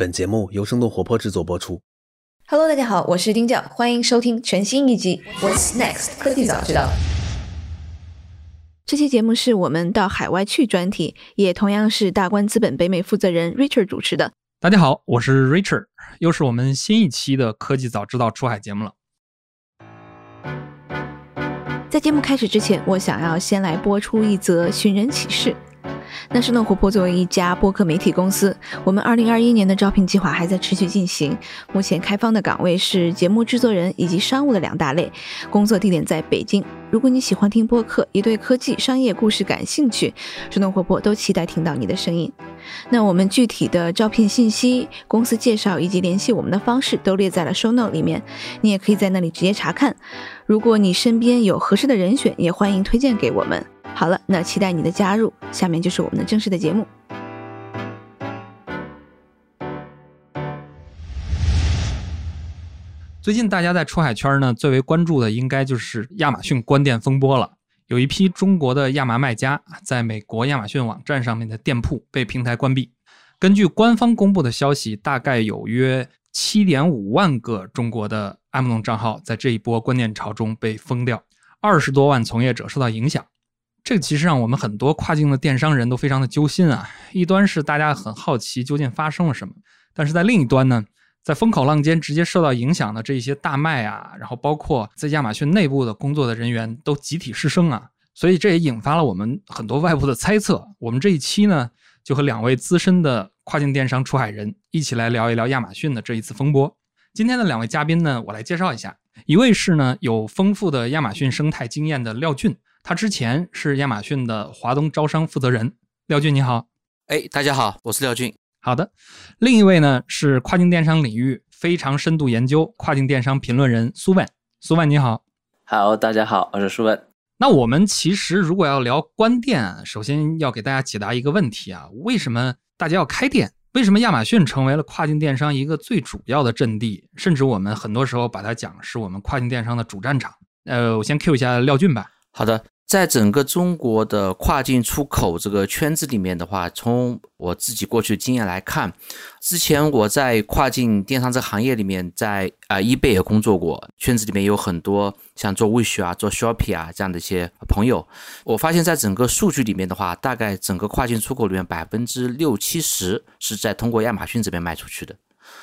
本节目由生动活泼制作播出。Hello，大家好，我是丁教，欢迎收听全新一集《What's Next 科技早知道》。这期节目是我们到海外去专题，也同样是大观资本北美负责人 Richard 主持的。大家好，我是 Richard，又是我们新一期的科技早知道出海节目了。在节目开始之前，我想要先来播出一则寻人启事。那生动活泼作为一家播客媒体公司，我们2021年的招聘计划还在持续进行。目前开放的岗位是节目制作人以及商务的两大类，工作地点在北京。如果你喜欢听播客，也对科技、商业故事感兴趣，生动活泼都期待听到你的声音。那我们具体的招聘信息、公司介绍以及联系我们的方式都列在了 show note 里面，你也可以在那里直接查看。如果你身边有合适的人选，也欢迎推荐给我们。好了，那期待你的加入。下面就是我们的正式的节目。最近大家在出海圈呢，最为关注的应该就是亚马逊关店风波了。有一批中国的亚麻卖家在美国亚马逊网站上面的店铺被平台关闭。根据官方公布的消息，大概有约七点五万个中国的 Amazon 账号在这一波关店潮中被封掉，二十多万从业者受到影响。这个其实让我们很多跨境的电商人都非常的揪心啊！一端是大家很好奇究竟发生了什么，但是在另一端呢，在风口浪尖直接受到影响的这一些大卖啊，然后包括在亚马逊内部的工作的人员都集体失声啊，所以这也引发了我们很多外部的猜测。我们这一期呢，就和两位资深的跨境电商出海人一起来聊一聊亚马逊的这一次风波。今天的两位嘉宾呢，我来介绍一下，一位是呢有丰富的亚马逊生态经验的廖俊。他之前是亚马逊的华东招商负责人，廖俊你好，哎，大家好，我是廖俊。好的，另一位呢是跨境电商领域非常深度研究跨境电商评论人苏万，苏万你好，好，大家好，我是苏万。那我们其实如果要聊关店，首先要给大家解答一个问题啊，为什么大家要开店？为什么亚马逊成为了跨境电商一个最主要的阵地？甚至我们很多时候把它讲是我们跨境电商的主战场。呃，我先 Q 一下廖俊吧。好的，在整个中国的跨境出口这个圈子里面的话，从我自己过去的经验来看，之前我在跨境电商这个行业里面，在啊、呃、eBay 也工作过，圈子里面有很多像做 Wish 啊、做 Shopee 啊这样的一些朋友。我发现，在整个数据里面的话，大概整个跨境出口里面百分之六七十是在通过亚马逊这边卖出去的。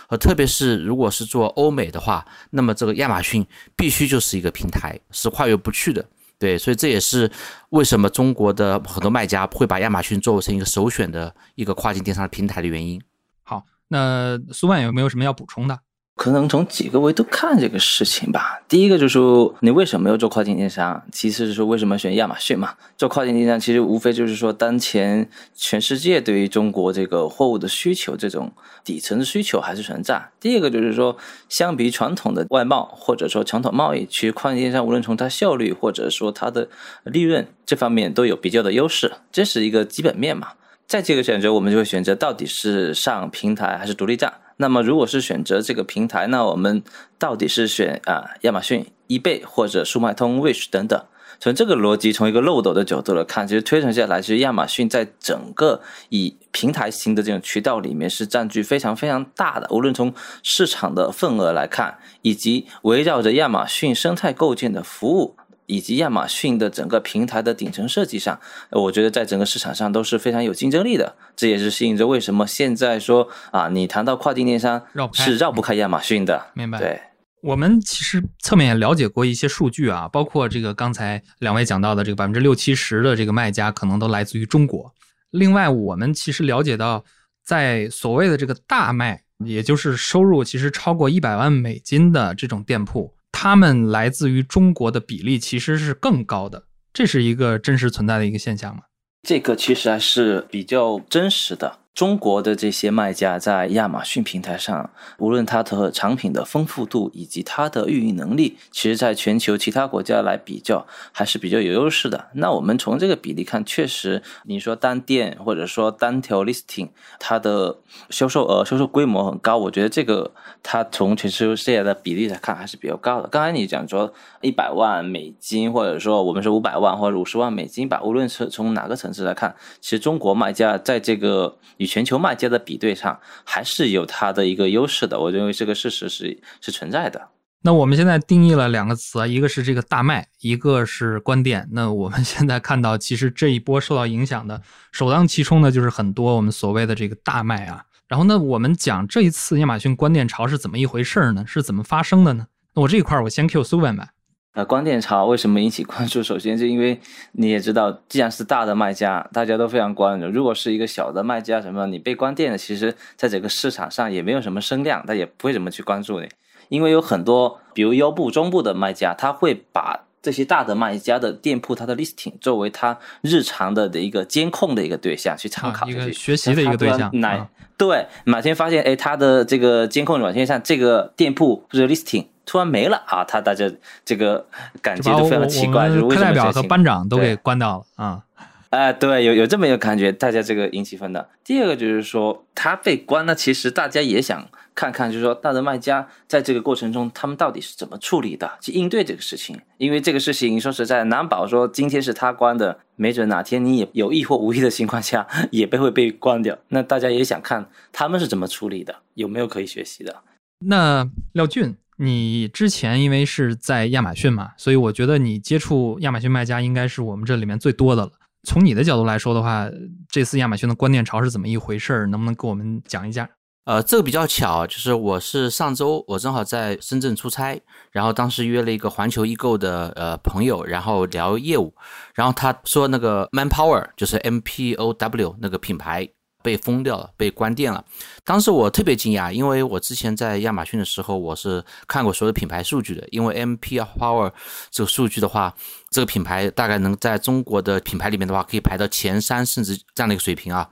呃，特别是如果是做欧美的话，那么这个亚马逊必须就是一个平台，是跨越不去的。对，所以这也是为什么中国的很多卖家会把亚马逊作为成一个首选的一个跨境电商的平台的原因。好，那苏万有没有什么要补充的？可能从几个维度看这个事情吧。第一个就是说，你为什么要做跨境电商？其次是说，为什么选亚马逊嘛？做跨境电商其实无非就是说，当前全世界对于中国这个货物的需求，这种底层的需求还是存在。第二个就是说，相比传统的外贸或者说传统贸易，其实跨境电商无论从它效率或者说它的利润这方面都有比较的优势，这是一个基本面嘛。在这个选择，我们就会选择到底是上平台还是独立站。那么，如果是选择这个平台，那我们到底是选啊亚马逊、eBay 或者速卖通、Wish 等等？从这个逻辑，从一个漏斗的角度来看，其实推算下来，其实亚马逊在整个以平台型的这种渠道里面是占据非常非常大的。无论从市场的份额来看，以及围绕着亚马逊生态构建的服务。以及亚马逊的整个平台的顶层设计上，我觉得在整个市场上都是非常有竞争力的。这也是吸引着为什么现在说啊，你谈到跨境电商是绕不开亚马逊的。明白？对，我们其实侧面也了解过一些数据啊，包括这个刚才两位讲到的这个百分之六七十的这个卖家可能都来自于中国。另外，我们其实了解到，在所谓的这个大卖，也就是收入其实超过一百万美金的这种店铺。他们来自于中国的比例其实是更高的，这是一个真实存在的一个现象吗？这个其实还是比较真实的。中国的这些卖家在亚马逊平台上，无论它的产品的丰富度以及它的运营能力，其实在全球其他国家来比较还是比较有优势的。那我们从这个比例看，确实你说单店或者说单条 listing，它的销售额、销售规模很高，我觉得这个它从全球世界的比例来看还是比较高的。刚才你讲说一百万美金，或者说我们说五百万或者五十万美金吧，无论是从哪个层次来看，其实中国卖家在这个全球卖家的比对上，还是有它的一个优势的。我认为这个事实是是存在的。那我们现在定义了两个词啊，一个是这个大卖，一个是关店。那我们现在看到，其实这一波受到影响的，首当其冲的就是很多我们所谓的这个大卖啊。然后呢，我们讲这一次亚马逊关店潮是怎么一回事呢？是怎么发生的呢？那我这一块我先 Q 苏文吧。呃，关店潮为什么引起关注？首先是因为你也知道，既然是大的卖家，大家都非常关注。如果是一个小的卖家，什么你被关店了，其实在整个市场上也没有什么声量，他也不会怎么去关注你。因为有很多，比如优步、中部的卖家，他会把这些大的卖家的店铺，它的 listing 作为他日常的的一个监控的一个对象去参考，一个学习的一个对象。哪对哪天发现，哎，他的这个监控软件上这个店铺或者 listing 突然没了啊，他大家这个感觉都非常奇怪，就是为什么代表和班长都给关掉了啊？哎，对，有有这么一个感觉，大家这个引起分的。第二个就是说，他被关了，其实大家也想。看看，就是说，大的卖家在这个过程中，他们到底是怎么处理的，去应对这个事情？因为这个事情，说实在，难保说今天是他关的，没准哪天你也有意或无意的情况下，也被会被关掉。那大家也想看他们是怎么处理的，有没有可以学习的？那廖俊，你之前因为是在亚马逊嘛，所以我觉得你接触亚马逊卖家应该是我们这里面最多的了。从你的角度来说的话，这次亚马逊的关店潮是怎么一回事儿？能不能给我们讲一下？呃，这个比较巧，就是我是上周我正好在深圳出差，然后当时约了一个环球易购的呃朋友，然后聊业务，然后他说那个 Manpower 就是 M P O W 那个品牌被封掉了，被关店了。当时我特别惊讶，因为我之前在亚马逊的时候，我是看过所有品牌数据的，因为 M P Power 这个数据的话，这个品牌大概能在中国的品牌里面的话，可以排到前三，甚至这样的一个水平啊。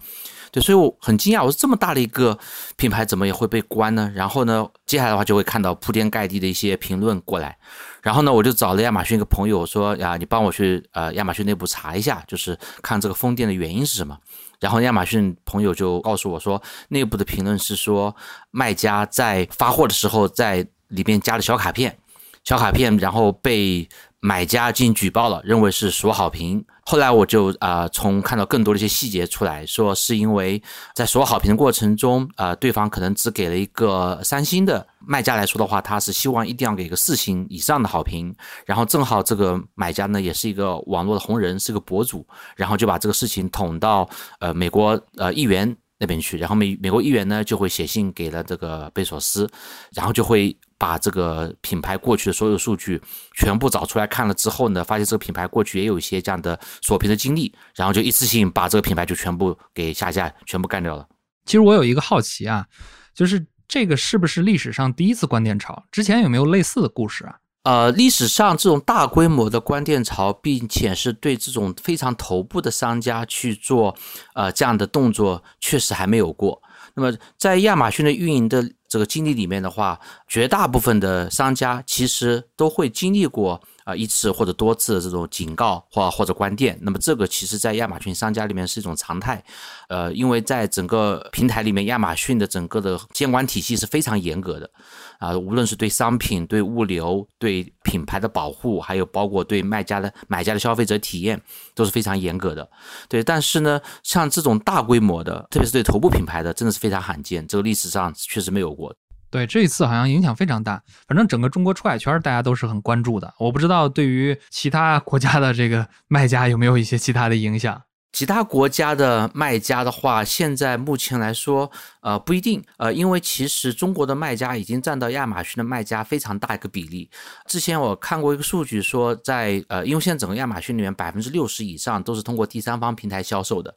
对，所以我很惊讶，我说这么大的一个品牌怎么也会被关呢？然后呢，接下来的话就会看到铺天盖地的一些评论过来。然后呢，我就找了亚马逊一个朋友说呀，你帮我去呃亚马逊内部查一下，就是看这个封店的原因是什么。然后亚马逊朋友就告诉我说，内部的评论是说卖家在发货的时候在里面加了小卡片，小卡片然后被。买家进行举报了，认为是锁好屏。后来我就啊，从看到更多的一些细节出来说，是因为在锁好屏的过程中，啊，对方可能只给了一个三星的卖家来说的话，他是希望一定要给个四星以上的好评。然后正好这个买家呢，也是一个网络的红人，是个博主，然后就把这个事情捅到呃美国呃议员那边去。然后美美国议员呢，就会写信给了这个贝索斯，然后就会。把这个品牌过去的所有数据全部找出来看了之后呢，发现这个品牌过去也有一些这样的锁屏的经历，然后就一次性把这个品牌就全部给下架，全部干掉了。其实我有一个好奇啊，就是这个是不是历史上第一次关店潮？之前有没有类似的故事啊？呃，历史上这种大规模的关店潮，并且是对这种非常头部的商家去做呃这样的动作，确实还没有过。那么在亚马逊的运营的。这个经历里面的话，绝大部分的商家其实都会经历过啊一次或者多次的这种警告或或者关店。那么这个其实在亚马逊商家里面是一种常态，呃，因为在整个平台里面，亚马逊的整个的监管体系是非常严格的。啊，无论是对商品、对物流、对品牌的保护，还有包括对卖家的买家的消费者体验，都是非常严格的。对，但是呢，像这种大规模的，特别是对头部品牌的，真的是非常罕见，这个历史上确实没有过。对，这一次好像影响非常大，反正整个中国出海圈大家都是很关注的。我不知道对于其他国家的这个卖家有没有一些其他的影响。其他国家的卖家的话，现在目前来说，呃，不一定，呃，因为其实中国的卖家已经占到亚马逊的卖家非常大一个比例。之前我看过一个数据说，在呃，因为现在整个亚马逊里面百分之六十以上都是通过第三方平台销售的，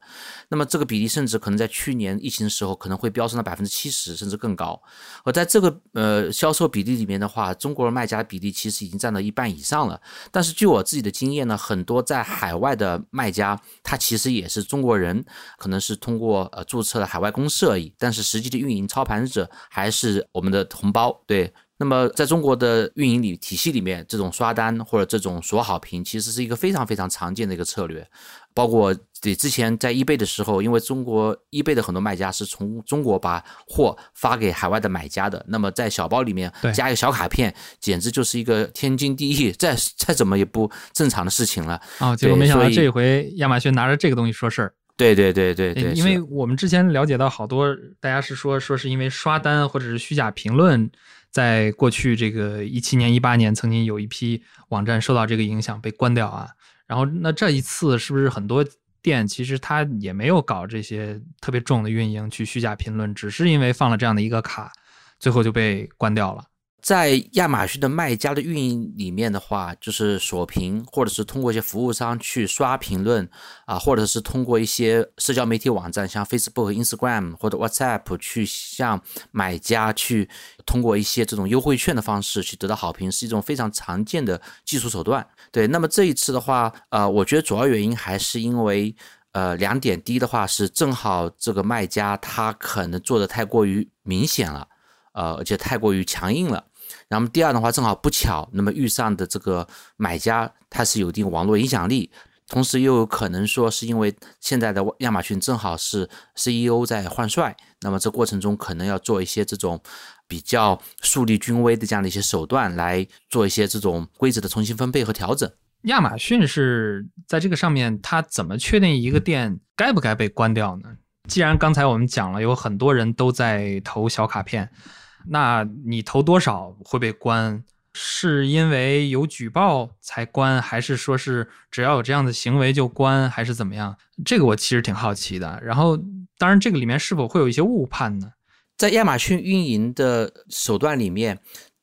那么这个比例甚至可能在去年疫情的时候可能会飙升到百分之七十甚至更高。而在这个呃销售比例里面的话，中国的卖家比例其实已经占到一半以上了。但是据我自己的经验呢，很多在海外的卖家，他其实也是中国人，可能是通过呃注册了海外公司而已，但是实际的运营操盘者还是我们的同胞。对，那么在中国的运营里体系里面，这种刷单或者这种锁好评，其实是一个非常非常常见的一个策略。包括对之前在易贝的时候，因为中国易贝的很多卖家是从中国把货发给海外的买家的，那么在小包里面加一个小卡片，简直就是一个天经地义，再再怎么也不正常的事情了。啊，结果没想到这回亚马逊拿着这个东西说事儿。对对对对对，因为我们之前了解到好多，大家是说说是因为刷单或者是虚假评论，在过去这个一七年、一八年，曾经有一批网站受到这个影响被关掉啊。然后那这一次是不是很多店其实他也没有搞这些特别重的运营去虚假评论，只是因为放了这样的一个卡，最后就被关掉了。在亚马逊的卖家的运营里面的话，就是锁屏，或者是通过一些服务商去刷评论啊，或者是通过一些社交媒体网站，像 Facebook、Instagram 或者 WhatsApp 去向买家去通过一些这种优惠券的方式去得到好评，是一种非常常见的技术手段。对，那么这一次的话，呃，我觉得主要原因还是因为呃两点，第一的话是正好这个卖家他可能做的太过于明显了。呃，而且太过于强硬了。然后第二的话，正好不巧，那么遇上的这个买家他是有一定网络影响力，同时又有可能说是因为现在的亚马逊正好是 CEO 在换帅，那么这过程中可能要做一些这种比较树立军威的这样的一些手段，来做一些这种规则的重新分配和调整。亚马逊是在这个上面，它怎么确定一个店该不该被关掉呢？既然刚才我们讲了，有很多人都在投小卡片。那你投多少会被关？是因为有举报才关，还是说是只要有这样的行为就关，还是怎么样？这个我其实挺好奇的。然后，当然这个里面是否会有一些误判呢？在亚马逊运营的手段里面，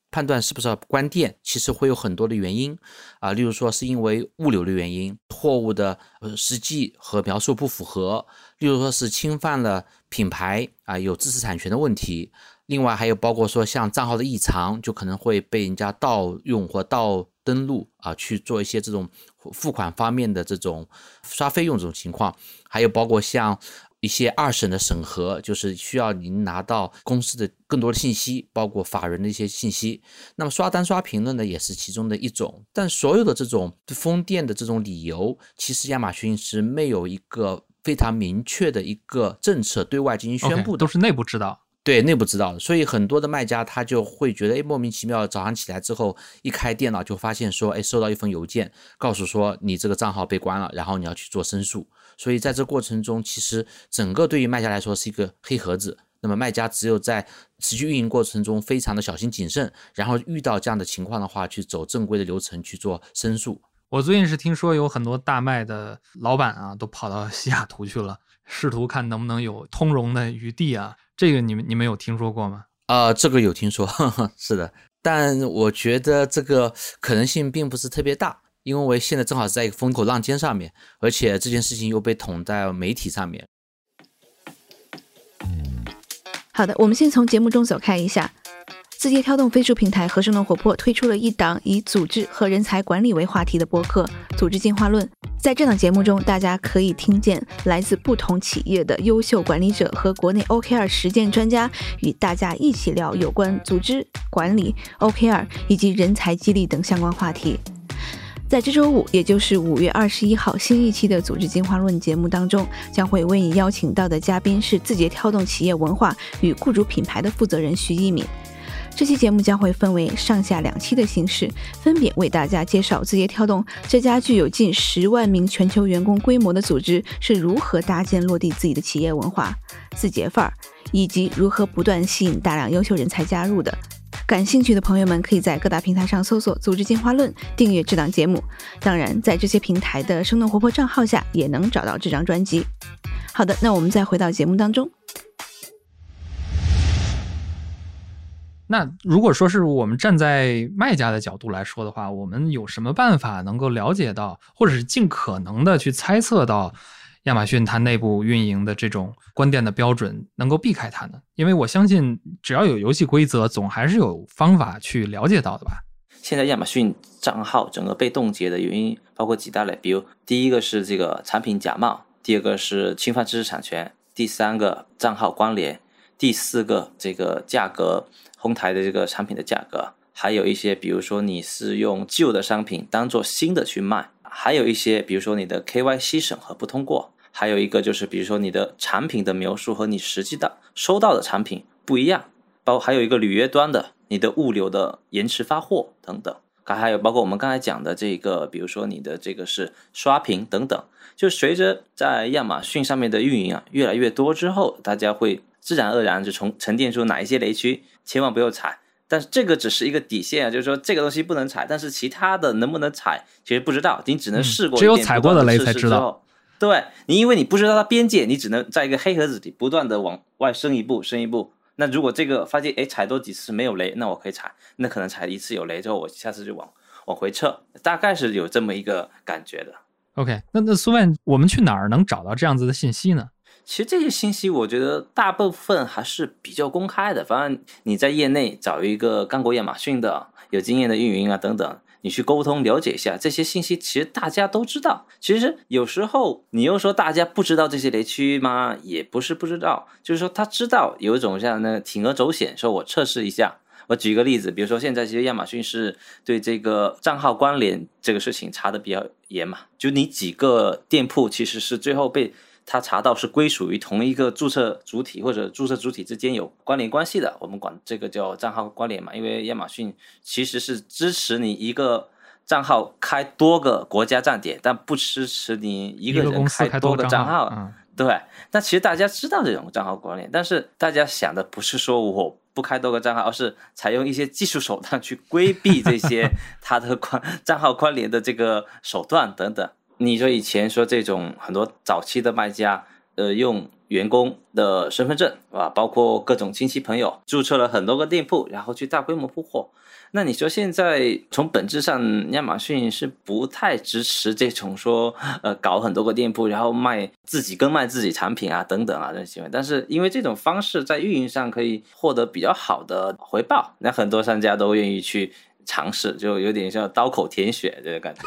判断是不是要关店，其实会有很多的原因啊，例如说是因为物流的原因，货物的呃实际和描述不符合，例如说是侵犯了品牌啊，有知识产权的问题。另外还有包括说像账号的异常，就可能会被人家盗用或盗登录啊，去做一些这种付款方面的这种刷费用这种情况。还有包括像一些二审的审核，就是需要您拿到公司的更多的信息，包括法人的一些信息。那么刷单刷评论呢，也是其中的一种。但所有的这种封店的这种理由，其实亚马逊是没有一个非常明确的一个政策对外进行宣布的，都是内部知道。对内部知道的，所以很多的卖家他就会觉得，哎，莫名其妙，早上起来之后一开电脑就发现说，哎，收到一封邮件，告诉说你这个账号被关了，然后你要去做申诉。所以在这过程中，其实整个对于卖家来说是一个黑盒子。那么卖家只有在持续运营过程中非常的小心谨慎，然后遇到这样的情况的话，去走正规的流程去做申诉。我最近是听说有很多大卖的老板啊，都跑到西雅图去了，试图看能不能有通融的余地啊。这个你们你们有听说过吗？呃，这个有听说，是的，但我觉得这个可能性并不是特别大，因为现在正好是在一个风口浪尖上面，而且这件事情又被捅在媒体上面。好的，我们先从节目中走开一下。字节跳动飞书平台和生动活泼推出了一档以组织和人才管理为话题的播客《组织进化论》。在这档节目中，大家可以听见来自不同企业的优秀管理者和国内 OKR 实践专家，与大家一起聊有关组织管理、OKR 以及人才激励等相关话题。在这周五，也就是五月二十一号新一期的《组织进化论》节目当中，将会为你邀请到的嘉宾是字节跳动企业文化与雇主品牌的负责人徐一敏。这期节目将会分为上下两期的形式，分别为大家介绍字节跳动这家具有近十万名全球员工规模的组织是如何搭建落地自己的企业文化、字节范儿，以及如何不断吸引大量优秀人才加入的。感兴趣的朋友们可以在各大平台上搜索“组织进化论”，订阅这档节目。当然，在这些平台的生动活泼账号下也能找到这张专辑。好的，那我们再回到节目当中。那如果说是我们站在卖家的角度来说的话，我们有什么办法能够了解到，或者是尽可能的去猜测到亚马逊它内部运营的这种关店的标准，能够避开它呢？因为我相信，只要有游戏规则，总还是有方法去了解到的吧。现在亚马逊账号整个被冻结的原因包括几大类，比如第一个是这个产品假冒，第二个是侵犯知识产权，第三个账号关联，第四个这个价格。公台的这个产品的价格，还有一些，比如说你是用旧的商品当做新的去卖，还有一些，比如说你的 KYC 审核不通过，还有一个就是，比如说你的产品的描述和你实际的收到的产品不一样，包还有一个履约端的你的物流的延迟发货等等。还有包括我们刚才讲的这个，比如说你的这个是刷屏等等，就随着在亚马逊上面的运营啊越来越多之后，大家会自然而然就从沉淀出哪一些雷区，千万不要踩。但是这个只是一个底线啊，就是说这个东西不能踩，但是其他的能不能踩，其实不知道，你只能试过、只有踩过的雷才知道。对你，因为你不知道它边界，你只能在一个黑盒子里不断的往外伸一步，伸一步。那如果这个发现哎踩多几次没有雷，那我可以踩。那可能踩一次有雷之后，我下次就往往回撤，大概是有这么一个感觉的。OK，那那苏万，我们去哪儿能找到这样子的信息呢？其实这些信息，我觉得大部分还是比较公开的。反正你在业内找一个干过亚马逊的、有经验的运营啊等等。你去沟通了解一下这些信息，其实大家都知道。其实有时候你又说大家不知道这些雷区吗？也不是不知道，就是说他知道有一种像那铤而走险，说我测试一下。我举一个例子，比如说现在其实亚马逊是对这个账号关联这个事情查的比较严嘛，就你几个店铺其实是最后被。他查到是归属于同一个注册主体或者注册主体之间有关联关系的，我们管这个叫账号关联嘛。因为亚马逊其实是支持你一个账号开多个国家站点，但不支持你一个人开多个账号。对，那其实大家知道这种账号关联，但是大家想的不是说我不开多个账号，而是采用一些技术手段去规避这些 它的关账号关联的这个手段等等。你说以前说这种很多早期的卖家，呃，用员工的身份证啊，包括各种亲戚朋友注册了很多个店铺，然后去大规模铺货。那你说现在从本质上，亚马逊是不太支持这种说，呃，搞很多个店铺，然后卖自己跟卖自己产品啊等等啊这些行为。但是因为这种方式在运营上可以获得比较好的回报，那很多商家都愿意去。尝试就有点像刀口舔血这个感觉，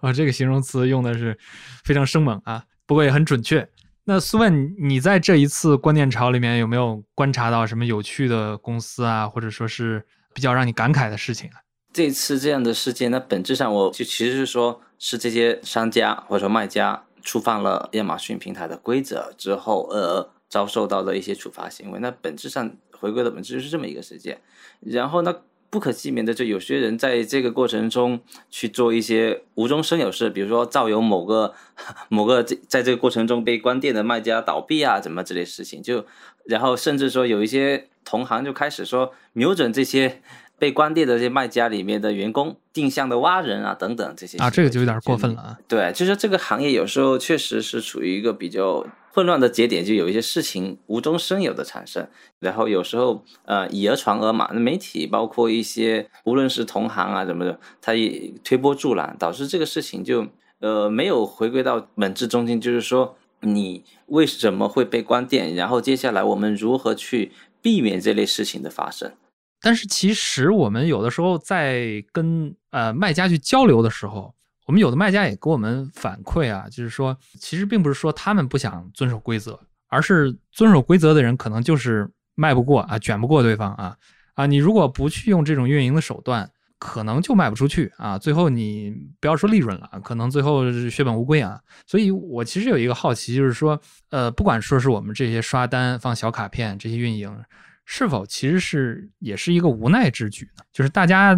啊，这个形容词用的是非常生猛啊，不过也很准确。那苏问，你在这一次观念潮里面有没有观察到什么有趣的公司啊，或者说是比较让你感慨的事情啊？这次这样的事件，那本质上我就其实是说，是这些商家或者说卖家触犯了亚马逊平台的规则之后，呃，遭受到的一些处罚行为。那本质上回归的本质就是这么一个事件。然后呢？不可避免的，就有些人在这个过程中去做一些无中生有事，比如说造有某个某个在在这个过程中被关店的卖家倒闭啊，怎么之类事情，就然后甚至说有一些同行就开始说瞄准这些被关店的这些卖家里面的员工定向的挖人啊等等这些啊，这个就有点过分了啊。对，就是这个行业有时候确实是处于一个比较。混乱的节点就有一些事情无中生有的产生，然后有时候呃以讹传讹嘛，那媒体包括一些无论是同行啊什么的，他也推波助澜，导致这个事情就呃没有回归到本质中心，就是说你为什么会被关店，然后接下来我们如何去避免这类事情的发生？但是其实我们有的时候在跟呃卖家去交流的时候。我们有的卖家也给我们反馈啊，就是说，其实并不是说他们不想遵守规则，而是遵守规则的人可能就是卖不过啊，卷不过对方啊啊！你如果不去用这种运营的手段，可能就卖不出去啊，最后你不要说利润了，可能最后血本无归啊。所以我其实有一个好奇，就是说，呃，不管说是我们这些刷单放小卡片这些运营，是否其实是也是一个无奈之举呢？就是大家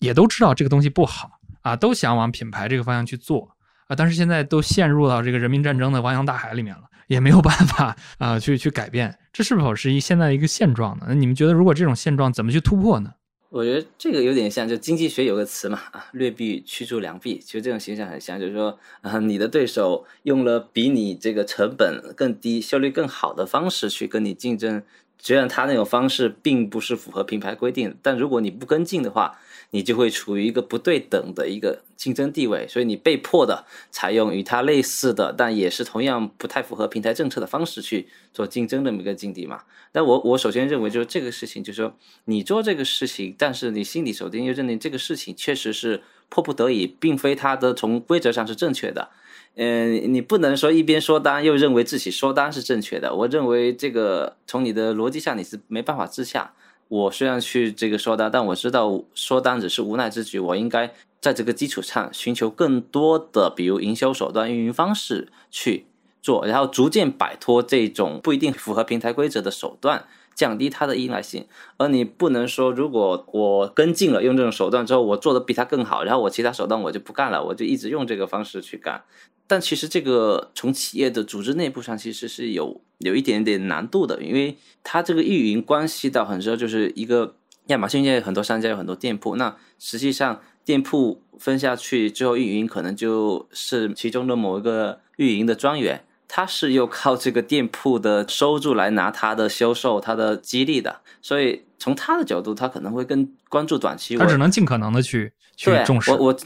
也都知道这个东西不好。啊，都想往品牌这个方向去做啊，但是现在都陷入到这个人民战争的汪洋大海里面了，也没有 办法啊，去去改变，这是否是一现在一个现状呢？那你们觉得，如果这种现状怎么去突破呢？我觉得这个有点像，就经济学有个词嘛，啊，劣币驱逐良币，其实这种形象很像，就是说，啊，你的对手用了比你这个成本更低、效率更好的方式去跟你竞争，虽然他那种方式并不是符合品牌规定，但如果你不跟进的话。你就会处于一个不对等的一个竞争地位，所以你被迫的采用与它类似的，但也是同样不太符合平台政策的方式去做竞争的这么一个境地嘛。那我我首先认为就是这个事情，就是说你做这个事情，但是你心里首先又认定这个事情确实是迫不得已，并非它的从规则上是正确的。嗯，你不能说一边说单又认为自己说单是正确的。我认为这个从你的逻辑上你是没办法自洽。我虽然去这个说单，但我知道说单只是无奈之举。我应该在这个基础上寻求更多的，比如营销手段、运营方式去做，然后逐渐摆脱这种不一定符合平台规则的手段，降低它的依赖性。而你不能说，如果我跟进了用这种手段之后，我做的比他更好，然后我其他手段我就不干了，我就一直用这个方式去干。但其实这个从企业的组织内部上其实是有有一点点难度的，因为它这个运营关系到很多就是一个亚马逊现在很多商家有很多店铺，那实际上店铺分下去之后运营可能就是其中的某一个运营的专员，他是又靠这个店铺的收入来拿他的销售、他的激励的，所以从他的角度，他可能会更关注短期，他只能尽可能的去去重视。我我。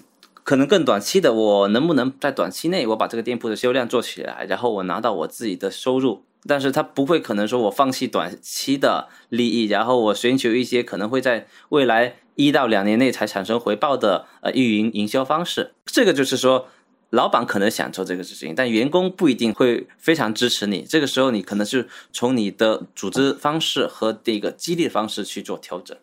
可能更短期的，我能不能在短期内我把这个店铺的销量做起来，然后我拿到我自己的收入？但是他不会可能说我放弃短期的利益，然后我寻求一些可能会在未来一到两年内才产生回报的呃运营营销方式。这个就是说，老板可能想做这个事情，但员工不一定会非常支持你。这个时候你可能是从你的组织方式和这个激励方式去做调整。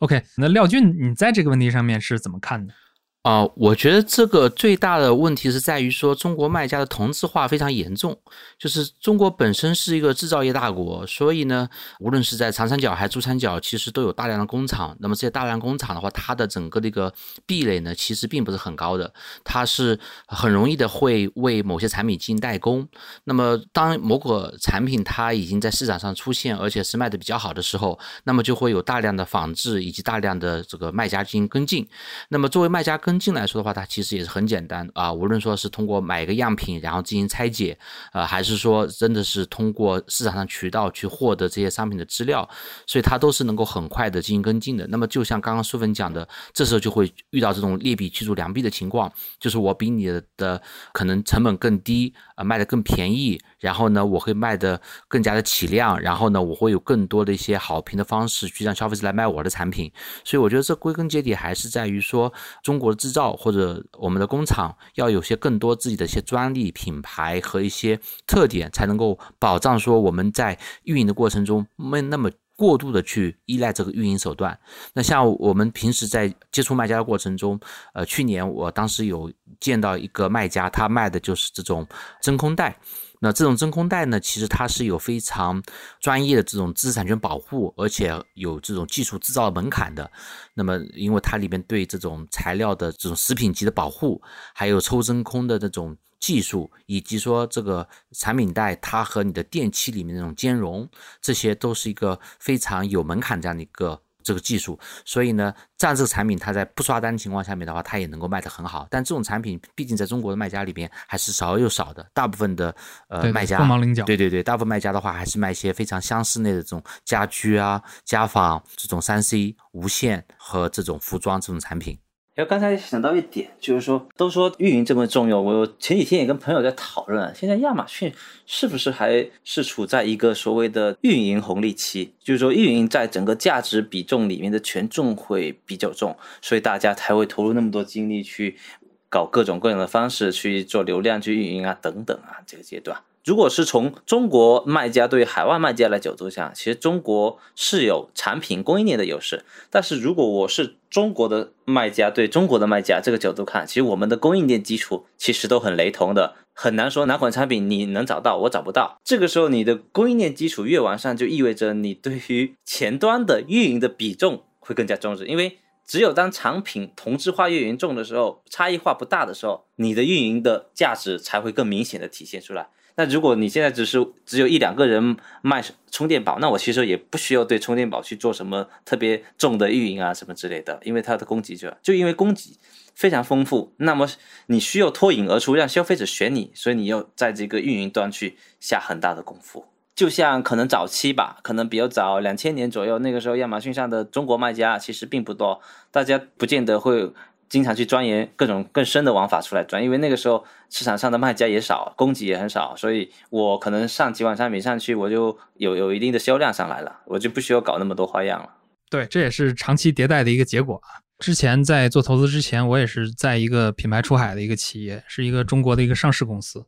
OK，那廖俊，你在这个问题上面是怎么看的？啊，我觉得这个最大的问题是在于说，中国卖家的同质化非常严重。就是中国本身是一个制造业大国，所以呢，无论是在长三角还是珠三角，其实都有大量的工厂。那么这些大量工厂的话，它的整个的一个壁垒呢，其实并不是很高的，它是很容易的会为某些产品进行代工。那么当某个产品它已经在市场上出现，而且是卖的比较好的时候，那么就会有大量的仿制以及大量的这个卖家进行跟进。那么作为卖家跟跟进来说的话，它其实也是很简单啊。无论说是通过买一个样品，然后进行拆解，呃，还是说真的是通过市场上渠道去获得这些商品的资料，所以它都是能够很快的进行跟进的。那么就像刚刚苏芬讲的，这时候就会遇到这种劣币驱逐良币的情况，就是我比你的可能成本更低，啊，卖的更便宜，然后呢，我会卖的更加的起量，然后呢，我会有更多的一些好评的方式去让消费者来买我的产品。所以我觉得这归根结底还是在于说中国。制造或者我们的工厂要有些更多自己的一些专利品牌和一些特点，才能够保障说我们在运营的过程中没那么过度的去依赖这个运营手段。那像我们平时在接触卖家的过程中，呃，去年我当时有见到一个卖家，他卖的就是这种真空袋。那这种真空袋呢，其实它是有非常专业的这种知识产权保护，而且有这种技术制造门槛的。那么，因为它里面对这种材料的这种食品级的保护，还有抽真空的这种技术，以及说这个产品袋它和你的电器里面那种兼容，这些都是一个非常有门槛这样的一个。这个技术，所以呢，这样这个产品它在不刷单的情况下面的话，它也能够卖得很好。但这种产品毕竟在中国的卖家里边还是少又少的，大部分的呃卖家，凤毛麟角。对对对，大部分卖家的话还是卖一些非常相似类的这种家居啊、家纺这种三 C 无线和这种服装这种产品。然后刚才想到一点，就是说，都说运营这么重要，我前几天也跟朋友在讨论，现在亚马逊是不是还是处在一个所谓的运营红利期？就是说，运营在整个价值比重里面的权重会比较重，所以大家才会投入那么多精力去搞各种各样的方式去做流量、去运营啊等等啊，这个阶段。如果是从中国卖家对海外卖家的角度讲，其实中国是有产品供应链的优势。但是如果我是中国的卖家对中国的卖家这个角度看，其实我们的供应链基础其实都很雷同的，很难说哪款产品你能找到，我找不到。这个时候你的供应链基础越完善，就意味着你对于前端的运营的比重会更加重视，因为只有当产品同质化越严重的时候，差异化不大的时候，你的运营的价值才会更明显的体现出来。那如果你现在只是只有一两个人卖充电宝，那我其实也不需要对充电宝去做什么特别重的运营啊什么之类的，因为它的供给就就因为供给非常丰富，那么你需要脱颖而出，让消费者选你，所以你要在这个运营端去下很大的功夫。就像可能早期吧，可能比较早两千年左右，那个时候亚马逊上的中国卖家其实并不多，大家不见得会。经常去钻研各种更深的玩法出来钻，因为那个时候市场上的卖家也少，供给也很少，所以我可能上几款产品上去，我就有有一定的销量上来了，我就不需要搞那么多花样了。对，这也是长期迭代的一个结果啊。之前在做投资之前，我也是在一个品牌出海的一个企业，是一个中国的一个上市公司，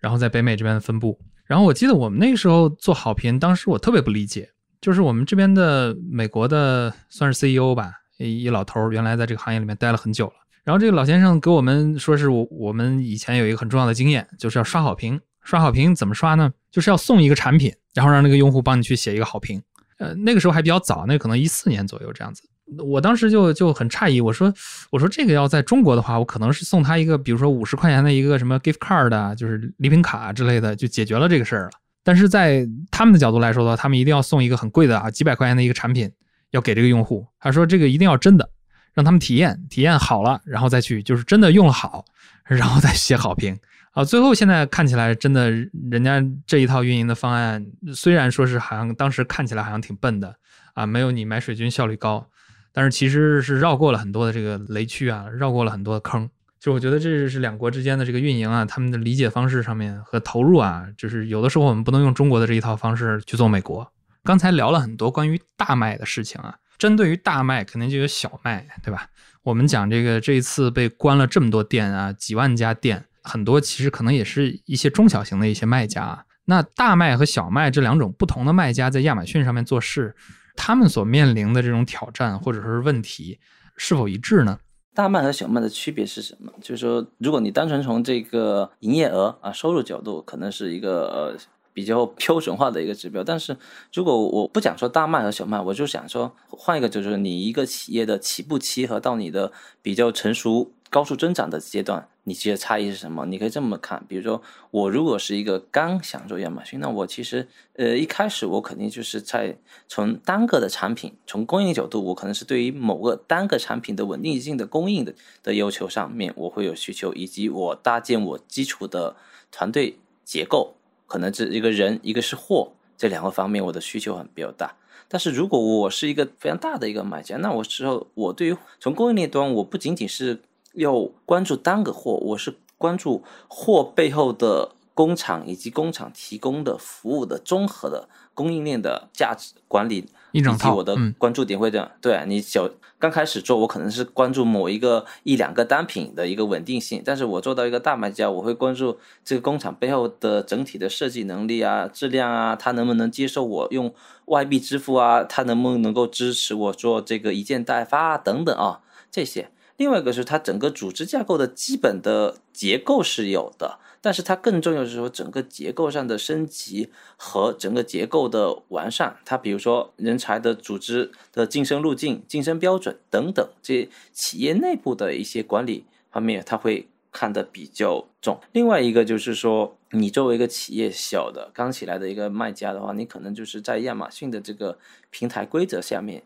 然后在北美这边的分部。然后我记得我们那个时候做好评，当时我特别不理解，就是我们这边的美国的算是 CEO 吧。一老头原来在这个行业里面待了很久了，然后这个老先生给我们说是我我们以前有一个很重要的经验，就是要刷好评。刷好评怎么刷呢？就是要送一个产品，然后让那个用户帮你去写一个好评。呃，那个时候还比较早，那可能一四年左右这样子。我当时就就很诧异，我说我说这个要在中国的话，我可能是送他一个，比如说五十块钱的一个什么 gift card 啊，就是礼品卡之类的，就解决了这个事儿了。但是在他们的角度来说的话，他们一定要送一个很贵的啊，几百块钱的一个产品，要给这个用户。他说这个一定要真的，让他们体验，体验好了，然后再去就是真的用了好，然后再写好评啊。最后现在看起来，真的人家这一套运营的方案，虽然说是好像当时看起来好像挺笨的啊，没有你买水军效率高。但是其实是绕过了很多的这个雷区啊，绕过了很多的坑。就我觉得这是两国之间的这个运营啊，他们的理解方式上面和投入啊，就是有的时候我们不能用中国的这一套方式去做美国。刚才聊了很多关于大麦的事情啊，针对于大麦肯定就有小麦，对吧？我们讲这个这一次被关了这么多店啊，几万家店，很多其实可能也是一些中小型的一些卖家啊。那大麦和小麦这两种不同的卖家在亚马逊上面做事。他们所面临的这种挑战或者说是问题是否一致呢？大麦和小麦的区别是什么？就是说，如果你单纯从这个营业额啊收入角度，可能是一个呃比较标准化的一个指标。但是如果我不讲说大麦和小麦，我就想说换一个，就是你一个企业的起步期和到你的比较成熟。高速增长的阶段，你其实差异是什么？你可以这么看，比如说我如果是一个刚想做亚马逊，那我其实呃一开始我肯定就是在从单个的产品，从供应角度，我可能是对于某个单个产品的稳定性的供应的的要求上面，我会有需求，以及我搭建我基础的团队结构，可能这一个人一个是货这两个方面，我的需求很比较大。但是如果我是一个非常大的一个买家，那我之后我对于从供应链端，我不仅仅是要关注单个货，我是关注货背后的工厂以及工厂提供的服务的综合的供应链的价值管理，一整套。我的关注点会这样，对你小刚开始做，我可能是关注某一个一两个单品的一个稳定性，但是我做到一个大卖家，我会关注这个工厂背后的整体的设计能力啊、质量啊，它能不能接受我用外币支付啊，它能不能够支持我做这个一件代发啊等等啊这些。另外一个是它整个组织架构的基本的结构是有的，但是它更重要的是说整个结构上的升级和整个结构的完善。它比如说人才的组织的晋升路径、晋升标准等等，这企业内部的一些管理方面，它会看得比较重。另外一个就是说，你作为一个企业小的刚起来的一个卖家的话，你可能就是在亚马逊的这个平台规则下面。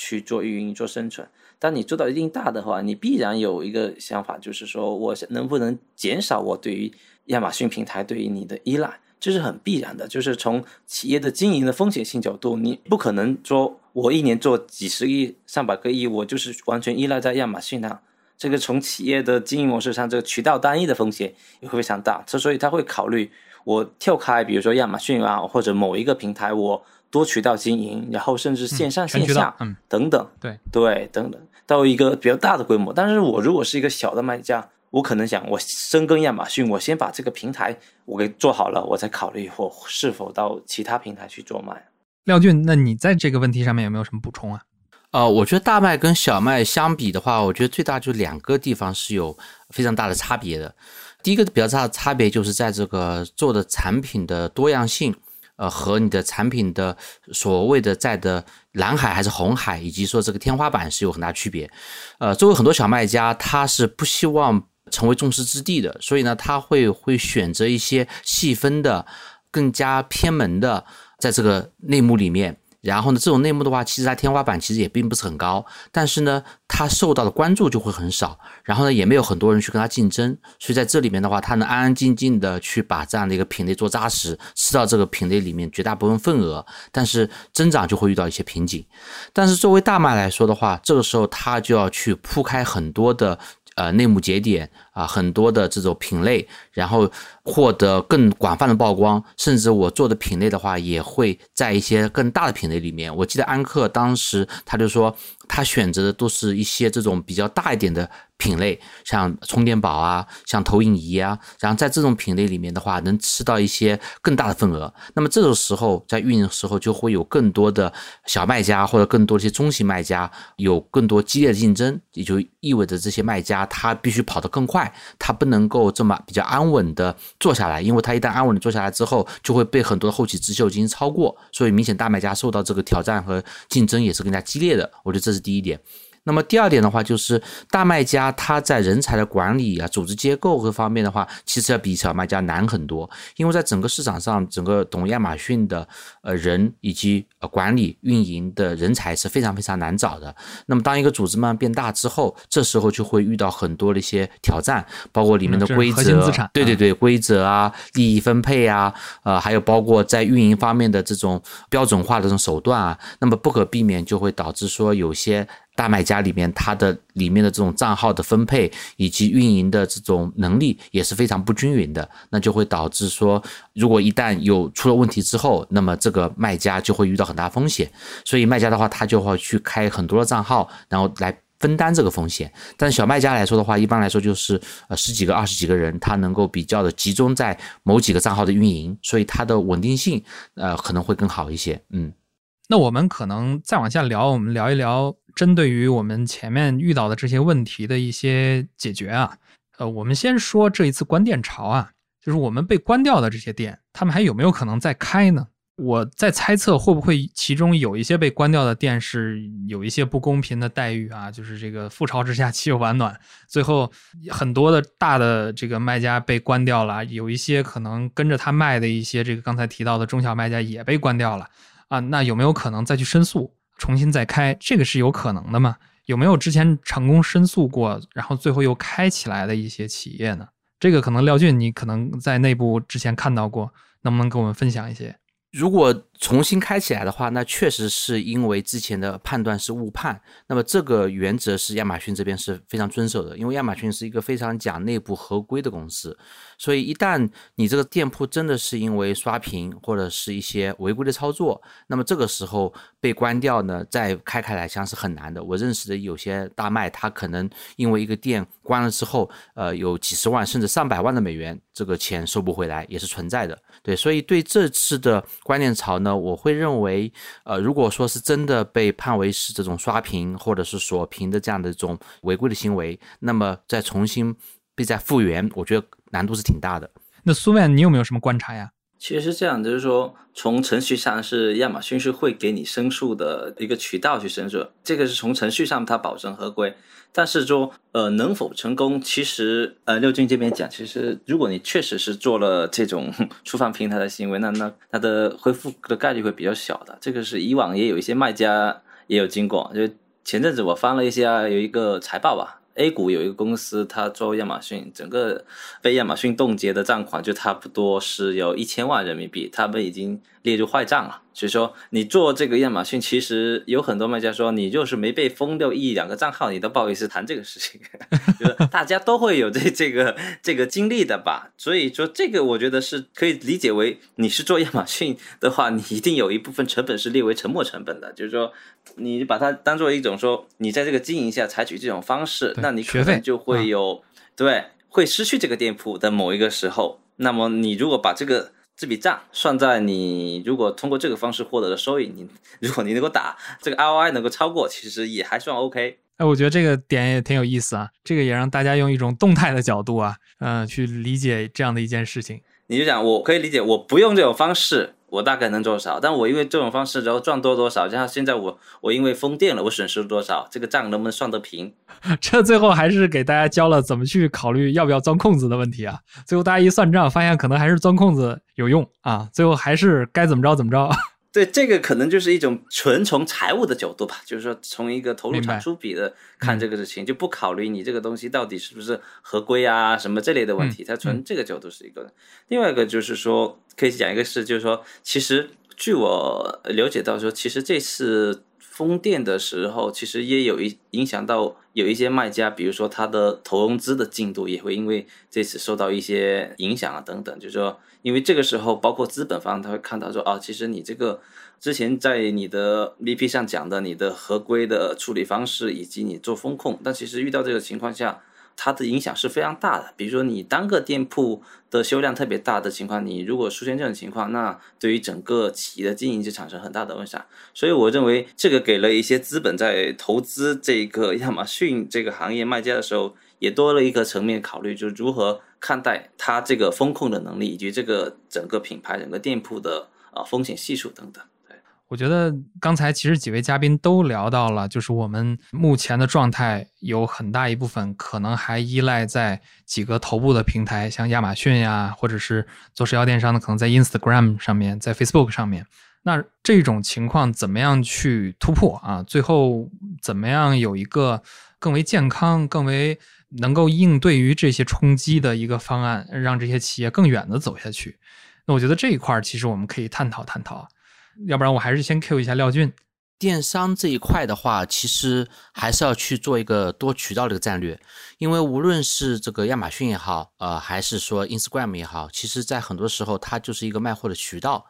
去做运营、做生存。当你做到一定大的话，你必然有一个想法，就是说我能不能减少我对于亚马逊平台对于你的依赖，这是很必然的。就是从企业的经营的风险性角度，你不可能说我一年做几十亿、上百个亿，我就是完全依赖在亚马逊上。这个从企业的经营模式上，这个渠道单一的风险也会非常大。之所以他会考虑我跳开，比如说亚马逊啊，或者某一个平台，我。多渠道经营，然后甚至线上线下，嗯，等等，对对，等等，到一个比较大的规模。但是我如果是一个小的卖家，我可能想，我深耕亚马逊，我先把这个平台我给做好了，我再考虑我是否到其他平台去做卖。廖俊，那你在这个问题上面有没有什么补充啊？呃，我觉得大麦跟小麦相比的话，我觉得最大就两个地方是有非常大的差别的。第一个比较大的差别就是在这个做的产品的多样性。呃，和你的产品的所谓的在的蓝海还是红海，以及说这个天花板是有很大区别。呃，作为很多小卖家，他是不希望成为众矢之的，的，所以呢，他会会选择一些细分的、更加偏门的，在这个内幕里面。然后呢，这种内幕的话，其实它天花板其实也并不是很高，但是呢，它受到的关注就会很少。然后呢，也没有很多人去跟它竞争，所以在这里面的话，它能安安静静的去把这样的一个品类做扎实，吃到这个品类里面绝大部分份额。但是增长就会遇到一些瓶颈。但是作为大麦来说的话，这个时候它就要去铺开很多的。呃，内幕节点啊，很多的这种品类，然后获得更广泛的曝光，甚至我做的品类的话，也会在一些更大的品类里面。我记得安克当时他就说，他选择的都是一些这种比较大一点的。品类像充电宝啊，像投影仪啊，然后在这种品类里面的话，能吃到一些更大的份额。那么这个时候在运营的时候，就会有更多的小卖家或者更多一些中型卖家有更多激烈的竞争，也就意味着这些卖家他必须跑得更快，他，不能够这么比较安稳的做下来，因为他一旦安稳的做下来之后，就会被很多的后起之秀进行超过，所以明显大卖家受到这个挑战和竞争也是更加激烈的。我觉得这是第一点。那么第二点的话，就是大卖家他在人才的管理啊、组织结构各方面的话，其实要比小卖家难很多。因为在整个市场上，整个懂亚马逊的呃人以及呃管理运营的人才是非常非常难找的。那么当一个组织慢慢变大之后，这时候就会遇到很多的一些挑战，包括里面的规则，对对对，规则啊、利益分配啊，呃，还有包括在运营方面的这种标准化的这种手段啊，那么不可避免就会导致说有些。大卖家里面，它的里面的这种账号的分配以及运营的这种能力也是非常不均匀的，那就会导致说，如果一旦有出了问题之后，那么这个卖家就会遇到很大风险。所以卖家的话，他就会去开很多的账号，然后来分担这个风险。但小卖家来说的话，一般来说就是呃十几个、二十几个人，他能够比较的集中在某几个账号的运营，所以它的稳定性呃可能会更好一些。嗯。那我们可能再往下聊，我们聊一聊针对于我们前面遇到的这些问题的一些解决啊。呃，我们先说这一次关店潮啊，就是我们被关掉的这些店，他们还有没有可能再开呢？我在猜测会不会其中有一些被关掉的店是有一些不公平的待遇啊，就是这个覆巢之下岂有完卵，最后很多的大的这个卖家被关掉了，有一些可能跟着他卖的一些这个刚才提到的中小卖家也被关掉了。啊，那有没有可能再去申诉，重新再开？这个是有可能的吗？有没有之前成功申诉过，然后最后又开起来的一些企业呢？这个可能廖俊，你可能在内部之前看到过，能不能跟我们分享一些？如果重新开起来的话，那确实是因为之前的判断是误判。那么这个原则是亚马逊这边是非常遵守的，因为亚马逊是一个非常讲内部合规的公司。所以一旦你这个店铺真的是因为刷屏或者是一些违规的操作，那么这个时候被关掉呢，再开开来像是很难的。我认识的有些大卖，他可能因为一个店关了之后，呃，有几十万甚至上百万的美元这个钱收不回来也是存在的。对，所以对这次的。关键潮呢，我会认为，呃，如果说是真的被判为是这种刷屏或者是锁屏的这样的一种违规的行为，那么再重新被再复原，我觉得难度是挺大的。那苏万，你有没有什么观察呀？其实是这样，就是说，从程序上是亚马逊是会给你申诉的一个渠道去申诉，这个是从程序上它保证合规。但是说，呃，能否成功？其实，呃，六军这边讲，其实如果你确实是做了这种 触犯平台的行为，那那它的恢复的概率会比较小的。这个是以往也有一些卖家也有经过，就前阵子我翻了一下，有一个财报吧。A 股有一个公司，它做亚马逊，整个被亚马逊冻结的账款就差不多是有一千万人民币，他们已经列入坏账了。所以说，你做这个亚马逊，其实有很多卖家说，你就是没被封掉一两个账号，你都不好意思谈这个事情。就是大家都会有这这个这个经历的吧。所以说，这个我觉得是可以理解为，你是做亚马逊的话，你一定有一部分成本是列为沉没成本的。就是说，你把它当做一种说，你在这个经营下采取这种方式，那你可能就会有对会失去这个店铺的某一个时候。那么你如果把这个。这笔账算在你如果通过这个方式获得的收益，你如果你能够打这个 ROI 能够超过，其实也还算 OK。哎，我觉得这个点也挺有意思啊，这个也让大家用一种动态的角度啊，嗯，去理解这样的一件事情。你就想，我可以理解，我不用这种方式。我大概能做少，但我因为这种方式，然后赚多多少，然后现在我我因为封店了，我损失多少，这个账能不能算得平？这最后还是给大家教了怎么去考虑要不要钻空子的问题啊！最后大家一算账，发现可能还是钻空子有用啊！最后还是该怎么着怎么着。对，这个可能就是一种纯从财务的角度吧，就是说从一个投入产出比的看这个事情，就不考虑你这个东西到底是不是合规啊什么这类的问题，它从这个角度是一个。另外一个就是说，可以讲一个事，就是说，其实据我了解到说，其实这次。封店的时候，其实也有一影响到有一些卖家，比如说他的投融资的进度也会因为这次受到一些影响啊等等。就是说，因为这个时候，包括资本方他会看到说，啊，其实你这个之前在你的 VP 上讲的你的合规的处理方式以及你做风控，但其实遇到这个情况下，它的影响是非常大的。比如说你单个店铺的销量特别大的情况，你如果出现这种情况，那对于整个企业的经营就产生很大的影响。所以我认为这个给了一些资本在投资这个亚马逊这个行业卖家的时候，也多了一个层面考虑，就是如何看待它这个风控的能力，以及这个整个品牌、整个店铺的啊风险系数等等。我觉得刚才其实几位嘉宾都聊到了，就是我们目前的状态有很大一部分可能还依赖在几个头部的平台，像亚马逊呀，或者是做社交电商的，可能在 Instagram 上面，在 Facebook 上面。那这种情况怎么样去突破啊？最后怎么样有一个更为健康、更为能够应对于这些冲击的一个方案，让这些企业更远的走下去？那我觉得这一块其实我们可以探讨探讨。要不然我还是先 Q 一下廖俊。电商这一块的话，其实还是要去做一个多渠道的一个战略，因为无论是这个亚马逊也好，呃，还是说 Instagram 也好，其实在很多时候它就是一个卖货的渠道。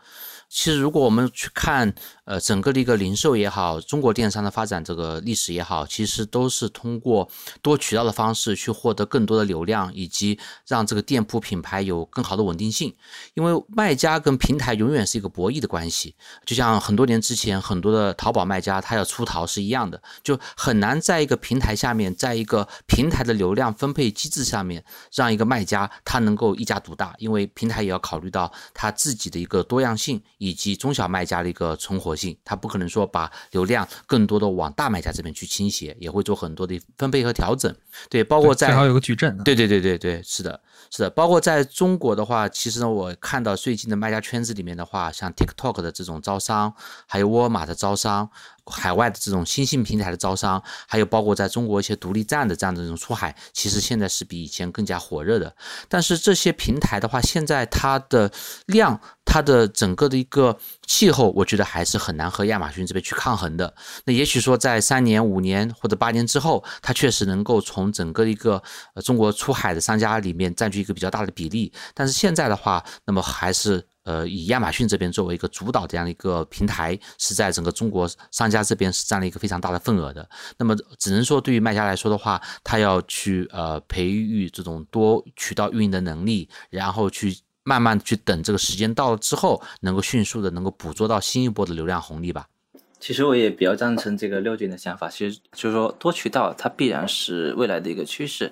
其实，如果我们去看，呃，整个的一个零售也好，中国电商的发展这个历史也好，其实都是通过多渠道的方式去获得更多的流量，以及让这个店铺品牌有更好的稳定性。因为卖家跟平台永远是一个博弈的关系，就像很多年之前很多的淘宝卖家他要出逃是一样的，就很难在一个平台下面，在一个平台的流量分配机制下面，让一个卖家他能够一家独大，因为平台也要考虑到他自己的一个多样性。以及中小卖家的一个存活性，它不可能说把流量更多的往大卖家这边去倾斜，也会做很多的分配和调整。对，包括在最好有个矩阵。对对对对对，是的，是的。包括在中国的话，其实呢，我看到最近的卖家圈子里面的话，像 TikTok 的这种招商，还有沃尔玛的招商。海外的这种新兴平台的招商，还有包括在中国一些独立站的这样的这种出海，其实现在是比以前更加火热的。但是这些平台的话，现在它的量、它的整个的一个气候，我觉得还是很难和亚马逊这边去抗衡的。那也许说在三年、五年或者八年之后，它确实能够从整个一个呃中国出海的商家里面占据一个比较大的比例。但是现在的话，那么还是。呃，以亚马逊这边作为一个主导这样的一个平台，是在整个中国商家这边是占了一个非常大的份额的。那么，只能说对于卖家来说的话，他要去呃培育这种多渠道运营的能力，然后去慢慢去等这个时间到了之后，能够迅速的能够捕捉到新一波的流量红利吧。其实我也比较赞成这个六军的想法，其实就是说多渠道它必然是未来的一个趋势。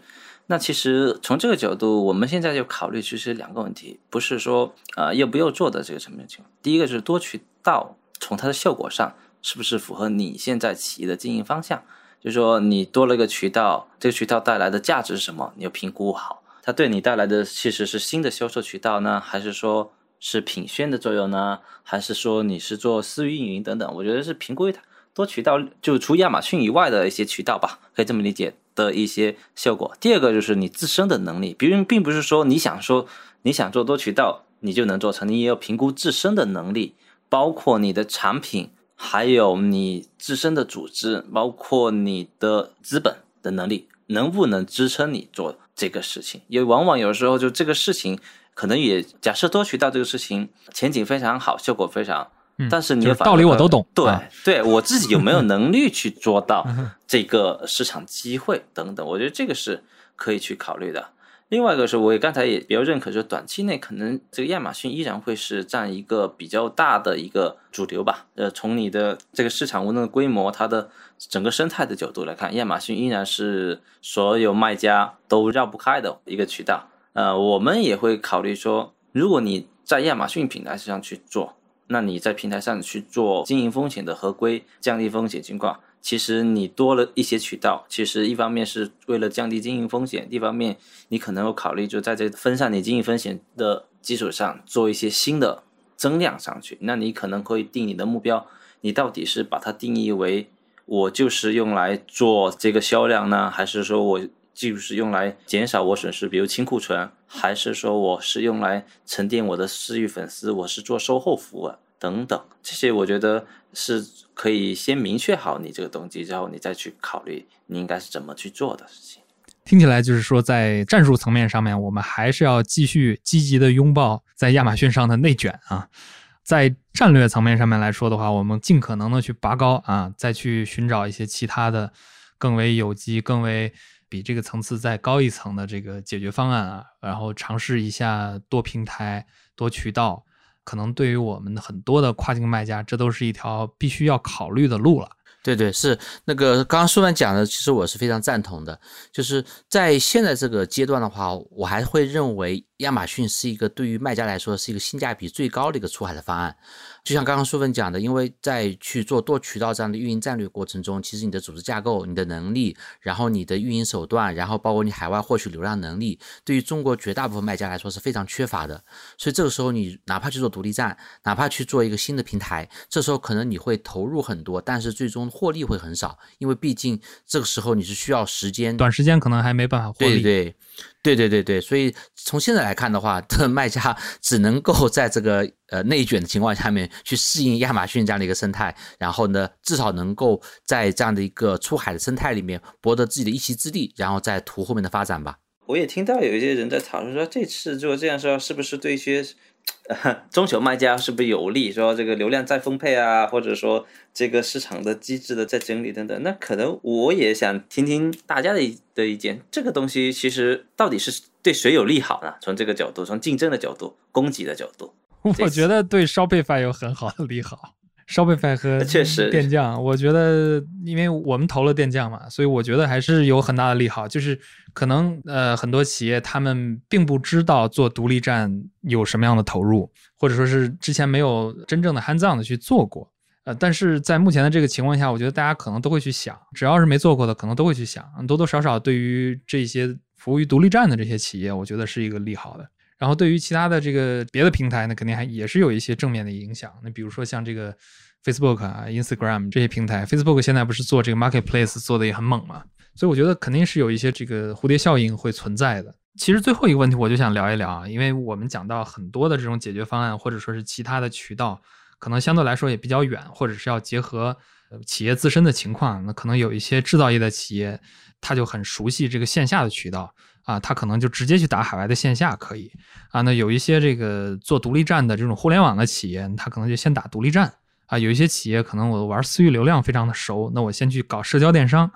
那其实从这个角度，我们现在就考虑其实两个问题，不是说啊要不要做的这个层面情况。第一个是多渠道，从它的效果上是不是符合你现在企业的经营方向？就是说你多了一个渠道，这个渠道带来的价值是什么？你要评估好，它对你带来的其实是新的销售渠道呢，还是说是品宣的作用呢？还是说你是做私域运营等等？我觉得是评估它多渠道，就除亚马逊以外的一些渠道吧，可以这么理解。的一些效果。第二个就是你自身的能力，别人并不是说你想说你想做多渠道，你就能做成，你也要评估自身的能力，包括你的产品，还有你自身的组织，包括你的资本的能力，能不能支撑你做这个事情？因为往往有时候就这个事情，可能也假设多渠道这个事情前景非常好，效果非常。但是你道理我都懂，对对，我自己有没有能力去做到 这个市场机会等等，我觉得这个是可以去考虑的。另外一个是，我也刚才也比较认可，就是短期内可能这个亚马逊依然会是占一个比较大的一个主流吧。呃，从你的这个市场无论的规模，它的整个生态的角度来看，亚马逊依然是所有卖家都绕不开的一个渠道。呃，我们也会考虑说，如果你在亚马逊平台上去做。那你在平台上去做经营风险的合规，降低风险情况，其实你多了一些渠道。其实一方面是为了降低经营风险，一方面你可能有考虑就在这分散你经营风险的基础上做一些新的增量上去。那你可能会定你的目标，你到底是把它定义为我就是用来做这个销量呢，还是说我？就是用来减少我损失，比如清库存，还是说我是用来沉淀我的私域粉丝，我是做售后服务等等，这些我觉得是可以先明确好你这个动机之后，你再去考虑你应该是怎么去做的事情。听起来就是说，在战术层面上面，我们还是要继续积极的拥抱在亚马逊上的内卷啊。在战略层面上面来说的话，我们尽可能的去拔高啊，再去寻找一些其他的更为有机、更为比这个层次再高一层的这个解决方案啊，然后尝试一下多平台、多渠道，可能对于我们很多的跨境卖家，这都是一条必须要考虑的路了。对对，是那个刚刚苏文讲的，其实我是非常赞同的。就是在现在这个阶段的话，我还会认为亚马逊是一个对于卖家来说是一个性价比最高的一个出海的方案。就像刚刚苏文讲的，因为在去做多渠道这样的运营战略过程中，其实你的组织架构、你的能力，然后你的运营手段，然后包括你海外获取流量能力，对于中国绝大部分卖家来说是非常缺乏的。所以这个时候，你哪怕去做独立站，哪怕去做一个新的平台，这时候可能你会投入很多，但是最终获利会很少，因为毕竟这个时候你是需要时间，短时间可能还没办法获利。对对对对对对，所以从现在来看的话，这卖家 只能够在这个呃内卷的情况下面去适应亚马逊这样的一个生态，然后呢，至少能够在这样的一个出海的生态里面博得自己的一席之地，然后再图后面的发展吧。我也听到有一些人在讨论说，这次做这样说是不是对一些 中小卖家是不是有利？说这个流量再分配啊，或者说这个市场的机制的再整理等等。那可能我也想听听大家的的意见。这个东西其实到底是对谁有利好呢？从这个角度，从竞争的角度、供给的角度，我觉得对 Shopify 有很好的利好。Shopify 和确实电匠，我觉得因为我们投了电匠嘛，所以我觉得还是有很大的利好。就是可能呃很多企业他们并不知道做独立站有什么样的投入，或者说是之前没有真正的 hands on 的去做过。呃，但是在目前的这个情况下，我觉得大家可能都会去想，只要是没做过的，可能都会去想，多多少少对于这些服务于独立站的这些企业，我觉得是一个利好的。然后对于其他的这个别的平台呢，肯定还也是有一些正面的影响。那比如说像这个 Facebook 啊、Instagram 这些平台，Facebook 现在不是做这个 Marketplace 做的也很猛嘛，所以我觉得肯定是有一些这个蝴蝶效应会存在的。其实最后一个问题我就想聊一聊啊，因为我们讲到很多的这种解决方案，或者说是其他的渠道，可能相对来说也比较远，或者是要结合企业自身的情况。那可能有一些制造业的企业，他就很熟悉这个线下的渠道。啊，他可能就直接去打海外的线下可以啊。那有一些这个做独立站的这种互联网的企业，他可能就先打独立站啊。有一些企业可能我玩私域流量非常的熟，那我先去搞社交电商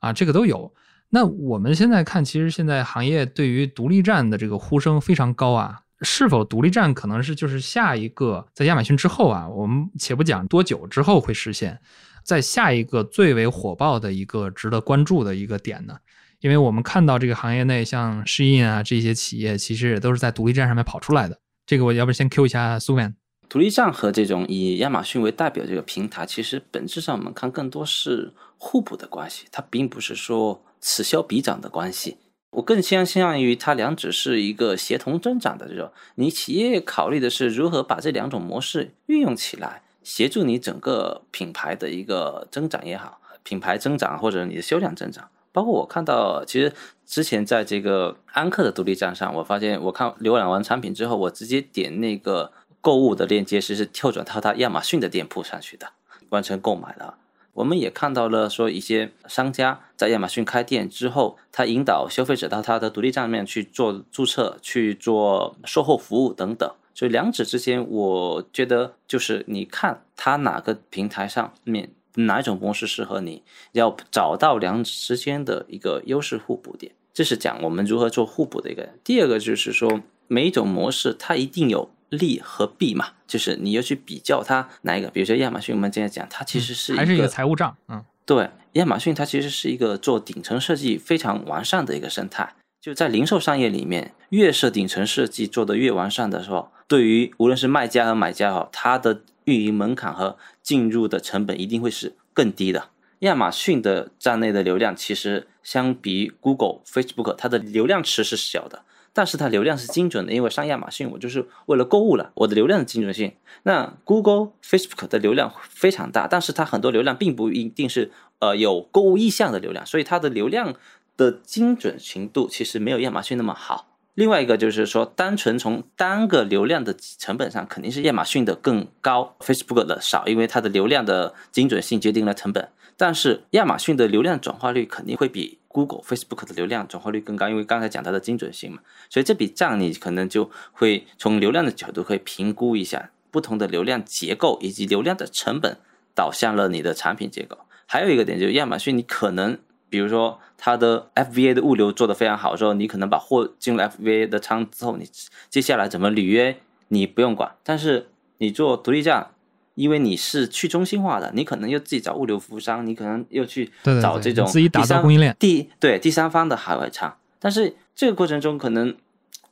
啊，这个都有。那我们现在看，其实现在行业对于独立站的这个呼声非常高啊。是否独立站可能是就是下一个在亚马逊之后啊？我们且不讲多久之后会实现，在下一个最为火爆的一个值得关注的一个点呢？因为我们看到这个行业内像适印啊这些企业，其实也都是在独立站上面跑出来的。这个我要不先 Q 一下苏曼。独立站和这种以亚马逊为代表这个平台，其实本质上我们看更多是互补的关系，它并不是说此消彼长的关系。我更倾向于它两者是一个协同增长的这种。你企业考虑的是如何把这两种模式运用起来，协助你整个品牌的一个增长也好，品牌增长或者你的销量增长。包括我看到，其实之前在这个安克的独立站上，我发现我看浏览完产品之后，我直接点那个购物的链接，是是跳转到他亚马逊的店铺上去的，完成购买了。我们也看到了说一些商家在亚马逊开店之后，他引导消费者到他的独立站面去做注册、去做售后服务等等。所以两者之间，我觉得就是你看它哪个平台上面。哪一种模式适合你？要找到两者之间的一个优势互补点，这是讲我们如何做互补的一个。第二个就是说，每一种模式它一定有利和弊嘛，就是你要去比较它哪一个。比如说亚马逊，我们今天讲它其实是还是一个财务账，嗯，对，亚马逊它其实是一个做顶层设计非常完善的一个生态。就在零售商业里面，越是顶层设计做的越完善的时候，对于无论是卖家和买家哈，它的运营门槛和进入的成本一定会是更低的。亚马逊的站内的流量其实相比 Google、Facebook，它的流量池是小的，但是它流量是精准的，因为上亚马逊我就是为了购物了，我的流量的精准性。那 Google、Facebook 的流量非常大，但是它很多流量并不一定是呃有购物意向的流量，所以它的流量的精准程度其实没有亚马逊那么好。另外一个就是说，单纯从单个流量的成本上，肯定是亚马逊的更高，Facebook 的少，因为它的流量的精准性决定了成本。但是亚马逊的流量转化率肯定会比 Google、Facebook 的流量转化率更高，因为刚才讲它的精准性嘛。所以这笔账你可能就会从流量的角度可以评估一下不同的流量结构以及流量的成本导向了你的产品结构。还有一个点就是亚马逊，你可能比如说它的 FVA 的物流做得非常好之后，你可能把货进了 FVA 的仓之后，你接下来怎么履约你不用管。但是你做独立站，因为你是去中心化的，你可能又自己找物流服务商，你可能又去找这种自己打第三造供应链第对第三方的海外仓。但是这个过程中可能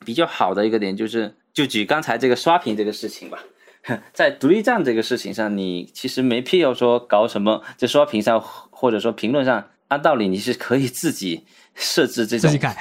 比较好的一个点就是，就举刚才这个刷屏这个事情吧。在独立站这个事情上，你其实没必要说搞什么，在刷屏上或者说评论上，按道理你是可以自己设置这种自己改。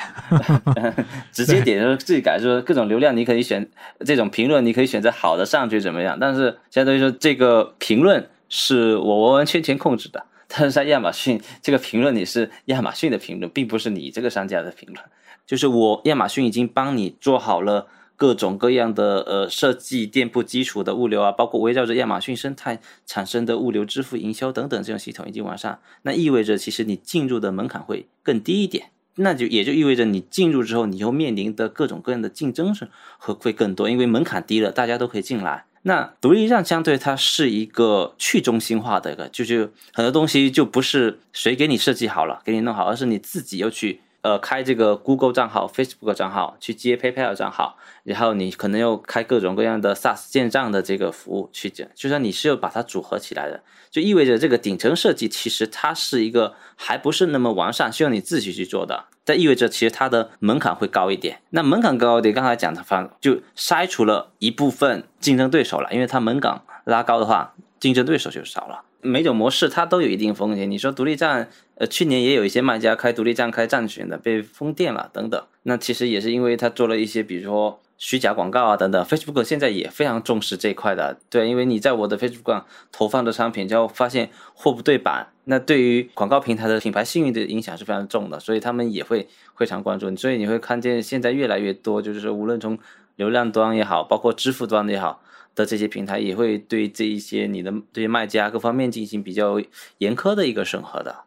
直接点说自己改，说各种流量你可以选这种评论，你可以选择好的上去怎么样？但是相当于说这个评论是我完完全全控制的，但是在亚马逊这个评论你是亚马逊的评论，并不是你这个商家的评论，就是我亚马逊已经帮你做好了。各种各样的呃设计店铺基础的物流啊，包括围绕着亚马逊生态产生的物流支付营销等等这种系统已经完善，那意味着其实你进入的门槛会更低一点。那就也就意味着你进入之后，你又面临的各种各样的竞争是会会更多，因为门槛低了，大家都可以进来。那独立站相对它是一个去中心化的一个，就是很多东西就不是谁给你设计好了，给你弄好，而是你自己要去呃开这个 Google 账号、Facebook 账号，去接 PayPal 账号，然后你可能要开各种各样的 SaaS 建账的这个服务去讲，就算你是要把它组合起来的，就意味着这个顶层设计其实它是一个还不是那么完善，需要你自己去做的。这意味着其实它的门槛会高一点。那门槛高一点，刚才讲的方就筛除了一部分竞争对手了，因为它门槛拉高的话，竞争对手就少了。每种模式它都有一定风险。你说独立站，呃，去年也有一些卖家开独立站开站群的被封店了等等。那其实也是因为他做了一些，比如说虚假广告啊等等。Facebook 现在也非常重视这一块的，对，因为你在我的 Facebook 上投放的商品，就发现货不对版，那对于广告平台的品牌信誉的影响是非常重的，所以他们也会非常关注。所以你会看见现在越来越多，就是说无论从流量端也好，包括支付端也好。的这些平台也会对这一些你的这些卖家各方面进行比较严苛的一个审核的。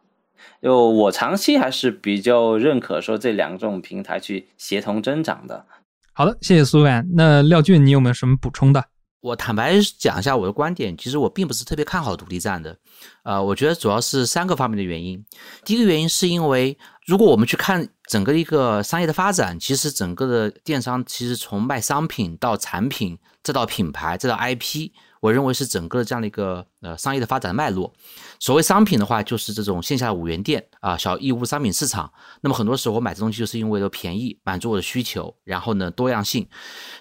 就我长期还是比较认可说这两种平台去协同增长的。好的，谢谢苏远。那廖俊，你有没有什么补充的？我坦白讲一下我的观点，其实我并不是特别看好独立站的。呃，我觉得主要是三个方面的原因。第一个原因是因为，如果我们去看整个一个商业的发展，其实整个的电商其实从卖商品到产品，再到品牌，再到 IP，我认为是整个这样的一个呃商业的发展脉络。所谓商品的话，就是这种线下的五元店啊，小义乌商品市场。那么很多时候我买这东西就是因为便宜，满足我的需求，然后呢多样性。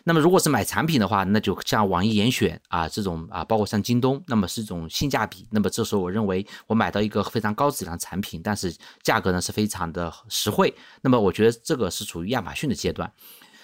那么如果是买产品的话，那就像网易严选啊这种啊，包括像京东，那么是一种性价比。那么这时候我认为我买到一个非常高质量的产品，但是价格呢是非常的实惠。那么我觉得这个是处于亚马逊的阶段。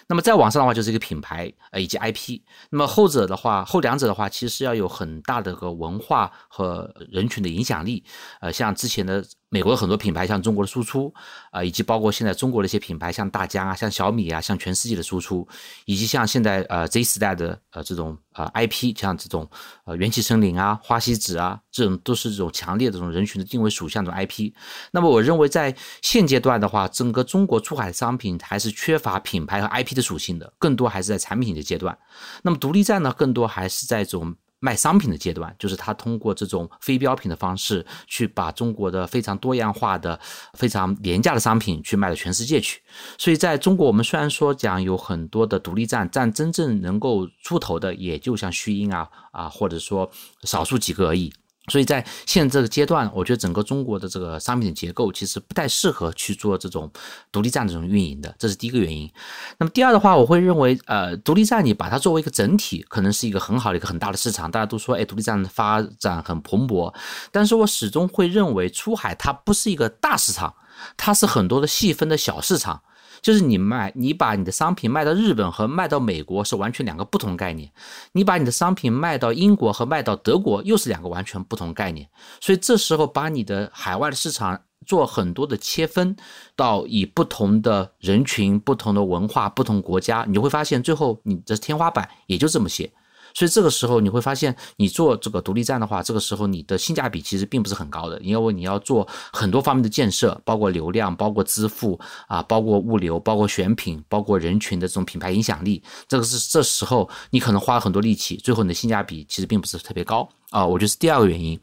那么再往上的话，就是一个品牌呃以及 IP。那么后者的话，后两者的话，其实要有很大的个文化和人群的影响力。呃，像之前的美国的很多品牌，像中国的输出啊、以及包括现在中国的一些品牌，像大疆啊、像小米啊、像全世界的输出，以及像现在呃 Z 时代的呃这种呃 IP，像这种呃元气森林啊、花西子啊，这种都是这种强烈的这种人群的定位属性的 IP。那么我认为在现阶段的话，整个中国出海商品还是缺乏品牌和 IP 的属性的，更多还是在产品的阶段。那么独立站呢，更多还是在这种。卖商品的阶段，就是他通过这种非标品的方式，去把中国的非常多样化的、非常廉价的商品去卖到全世界去。所以，在中国，我们虽然说讲有很多的独立站，但真正能够出头的，也就像虚音啊啊，或者说少数几个而已。所以在现在这个阶段，我觉得整个中国的这个商品结构其实不太适合去做这种独立站这种运营的，这是第一个原因。那么第二的话，我会认为，呃，独立站你把它作为一个整体，可能是一个很好的一个很大的市场。大家都说，哎，独立站发展很蓬勃，但是我始终会认为，出海它不是一个大市场，它是很多的细分的小市场。就是你卖，你把你的商品卖到日本和卖到美国是完全两个不同概念，你把你的商品卖到英国和卖到德国又是两个完全不同概念，所以这时候把你的海外的市场做很多的切分，到以不同的人群、不同的文化、不同国家，你就会发现最后你的天花板也就这么些。所以这个时候你会发现，你做这个独立站的话，这个时候你的性价比其实并不是很高的，因为你要做很多方面的建设，包括流量、包括支付啊，包括物流、包括选品、包括人群的这种品牌影响力。这个是这时候你可能花了很多力气，最后你的性价比其实并不是特别高啊，我觉得是第二个原因。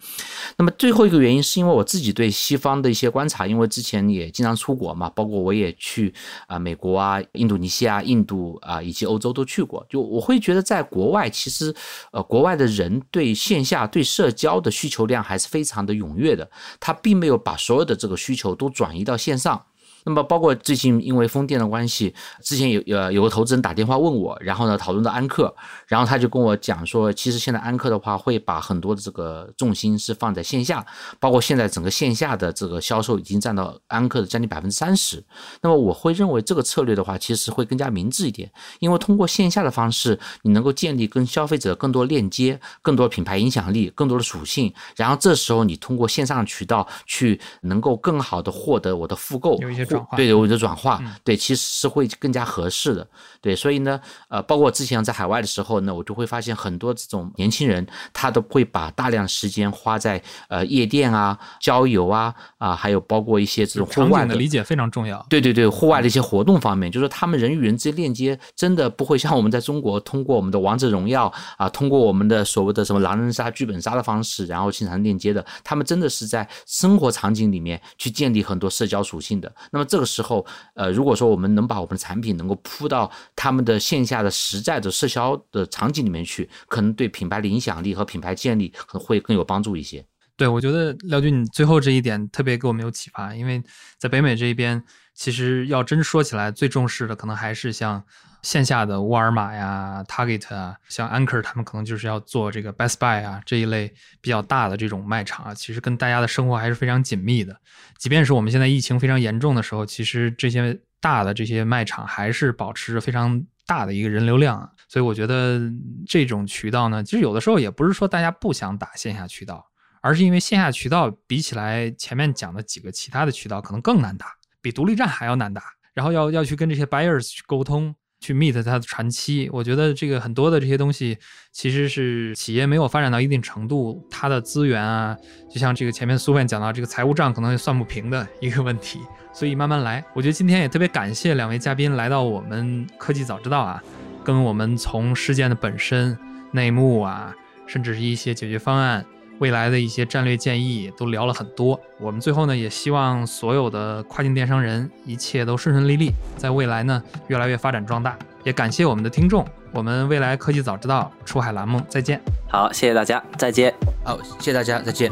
那么最后一个原因是因为我自己对西方的一些观察，因为之前也经常出国嘛，包括我也去啊美国啊、印度尼西亚、印度啊以及欧洲都去过，就我会觉得在国外其实呃国外的人对线下对社交的需求量还是非常的踊跃的，他并没有把所有的这个需求都转移到线上。那么，包括最近因为风电的关系，之前有呃有个投资人打电话问我，然后呢讨论到安克，然后他就跟我讲说，其实现在安克的话会把很多的这个重心是放在线下，包括现在整个线下的这个销售已经占到安克的将近百分之三十。那么我会认为这个策略的话，其实会更加明智一点，因为通过线下的方式，你能够建立跟消费者更多链接、更多品牌影响力、更多的属性，然后这时候你通过线上渠道去能够更好的获得我的复购。有一些。对我的转化，对其实是会更加合适的。对，所以呢，呃，包括我之前在海外的时候呢，我就会发现很多这种年轻人，他都会把大量时间花在呃夜店啊、郊游啊啊，还有包括一些这种户外的理解非常重要。对对对，户外的一些活动方面，就是他们人与人之间链接真的不会像我们在中国通过我们的王者荣耀啊，通过我们的所谓的什么狼人杀、剧本杀的方式，然后经常链接的。他们真的是在生活场景里面去建立很多社交属性的。那么这个时候，呃，如果说我们能把我们的产品能够铺到他们的线下的实在的社交的场景里面去，可能对品牌的影响力和品牌建立可能会更有帮助一些。对，我觉得廖军，你最后这一点特别给我们有启发，因为在北美这一边，其实要真说起来，最重视的可能还是像。线下的沃尔玛呀、Target 啊，像 Anchor 他们可能就是要做这个 Best Buy 啊这一类比较大的这种卖场啊，其实跟大家的生活还是非常紧密的。即便是我们现在疫情非常严重的时候，其实这些大的这些卖场还是保持着非常大的一个人流量啊。所以我觉得这种渠道呢，其实有的时候也不是说大家不想打线下渠道，而是因为线下渠道比起来前面讲的几个其他的渠道可能更难打，比独立站还要难打，然后要要去跟这些 buyers 去沟通。去 meet 它的传期，我觉得这个很多的这些东西，其实是企业没有发展到一定程度，它的资源啊，就像这个前面苏院讲到，这个财务账可能也算不平的一个问题，所以慢慢来。我觉得今天也特别感谢两位嘉宾来到我们科技早知道啊，跟我们从事件的本身、内幕啊，甚至是一些解决方案。未来的一些战略建议都聊了很多，我们最后呢也希望所有的跨境电商人一切都顺顺利利，在未来呢越来越发展壮大。也感谢我们的听众，我们未来科技早知道出海栏目再见。好，谢谢大家，再见。好，谢谢大家，再见。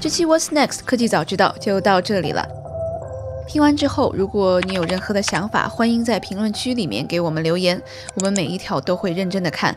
这期 What's Next 科技早知道就到这里了。听完之后，如果你有任何的想法，欢迎在评论区里面给我们留言，我们每一条都会认真的看。